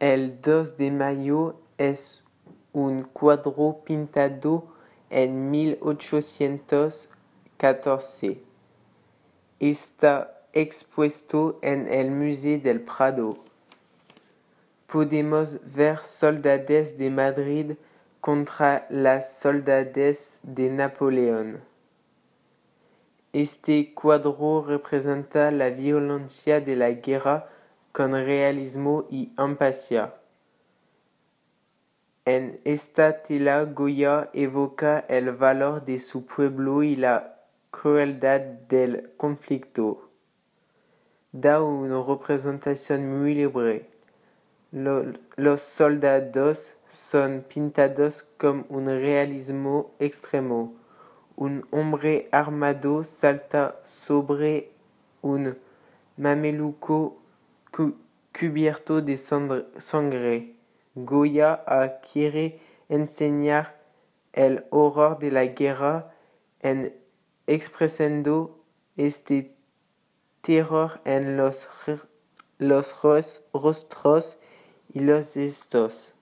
El dos de mayo es un cuadro pintado en 1814. Está expuesto en el Musée del Prado. Podemos ver soldades de Madrid contra las soldades de Napoleón. Este cuadro representa la violencia de la guerra con realismo y empatía. En esta tela Goya evoca el valor de su pueblo y la crueldad del conflicto. Da una representación muy libre. Los soldados son pintados con un realismo extremo. Un hombre armado salta sobre un mameluco cubierto de sangre. Goya quiere enseñar el horror de la guerra en expresando este terror en los, los rostros y los gestos.